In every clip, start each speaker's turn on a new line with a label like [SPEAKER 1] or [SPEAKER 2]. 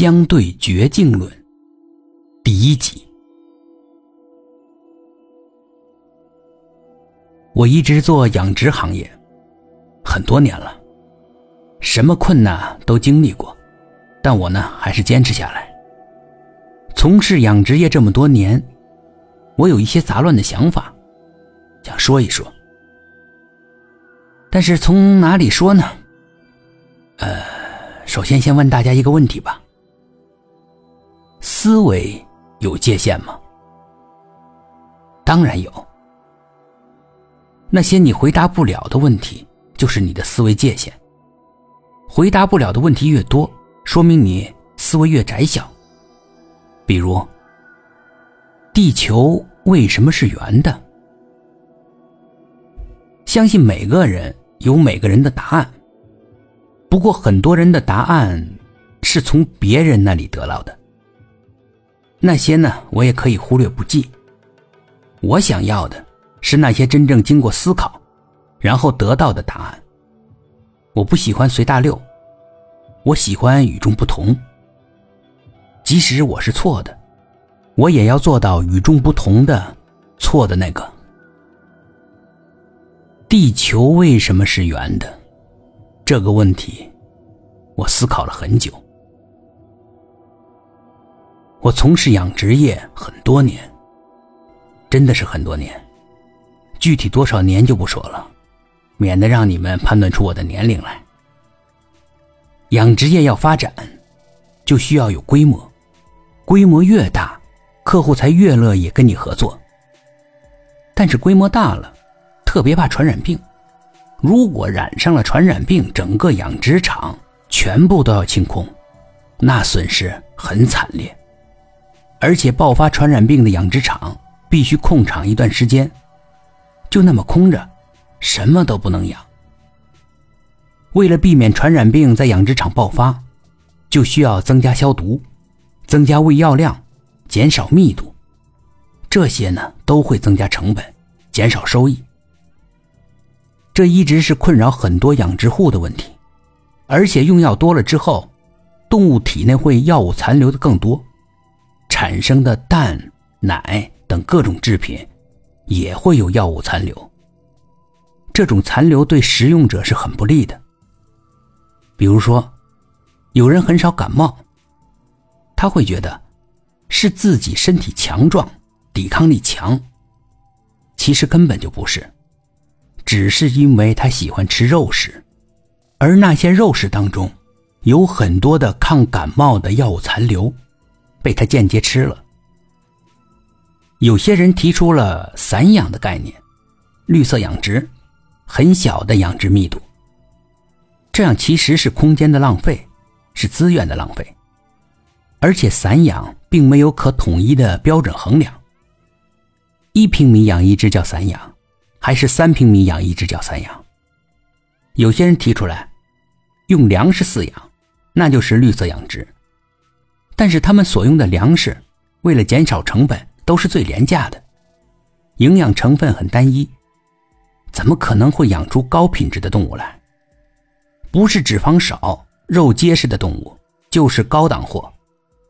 [SPEAKER 1] 相对绝境论第一集。我一直做养殖行业很多年了，什么困难都经历过，但我呢还是坚持下来。从事养殖业这么多年，我有一些杂乱的想法，想说一说。但是从哪里说呢？呃，首先先问大家一个问题吧：思维有界限吗？当然有。那些你回答不了的问题，就是你的思维界限。回答不了的问题越多，说明你思维越窄小。比如，地球为什么是圆的？相信每个人有每个人的答案。不过，很多人的答案是从别人那里得到的。那些呢，我也可以忽略不计。我想要的。是那些真正经过思考，然后得到的答案。我不喜欢随大溜，我喜欢与众不同。即使我是错的，我也要做到与众不同的错的那个。地球为什么是圆的？这个问题，我思考了很久。我从事养殖业很多年，真的是很多年。具体多少年就不说了，免得让你们判断出我的年龄来。养殖业要发展，就需要有规模，规模越大，客户才越乐意跟你合作。但是规模大了，特别怕传染病，如果染上了传染病，整个养殖场全部都要清空，那损失很惨烈。而且爆发传染病的养殖场必须空场一段时间。就那么空着，什么都不能养。为了避免传染病在养殖场爆发，就需要增加消毒、增加喂药量、减少密度，这些呢都会增加成本、减少收益。这一直是困扰很多养殖户的问题。而且用药多了之后，动物体内会药物残留的更多，产生的蛋、奶等各种制品。也会有药物残留，这种残留对食用者是很不利的。比如说，有人很少感冒，他会觉得是自己身体强壮、抵抗力强，其实根本就不是，只是因为他喜欢吃肉食，而那些肉食当中有很多的抗感冒的药物残留，被他间接吃了。有些人提出了散养的概念，绿色养殖，很小的养殖密度。这样其实是空间的浪费，是资源的浪费，而且散养并没有可统一的标准衡量。一平米养一只叫散养，还是三平米养一只叫散养？有些人提出来，用粮食饲养，那就是绿色养殖。但是他们所用的粮食，为了减少成本。都是最廉价的，营养成分很单一，怎么可能会养出高品质的动物来？不是脂肪少、肉结实的动物，就是高档货，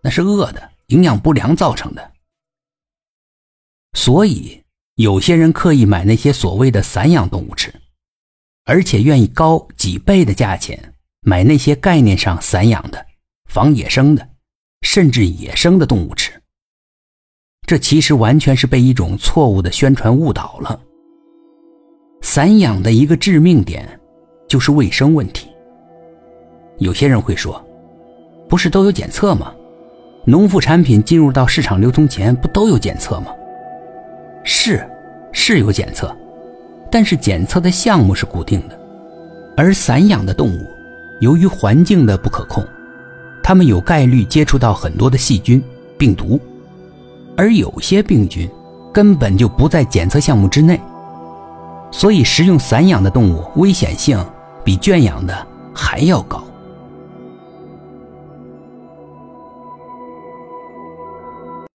[SPEAKER 1] 那是饿的、营养不良造成的。所以，有些人刻意买那些所谓的散养动物吃，而且愿意高几倍的价钱买那些概念上散养的、仿野生的，甚至野生的动物吃。这其实完全是被一种错误的宣传误导了。散养的一个致命点，就是卫生问题。有些人会说，不是都有检测吗？农副产品进入到市场流通前，不都有检测吗？是，是有检测，但是检测的项目是固定的。而散养的动物，由于环境的不可控，他们有概率接触到很多的细菌、病毒。而有些病菌根本就不在检测项目之内，所以食用散养的动物危险性比圈养的还要高。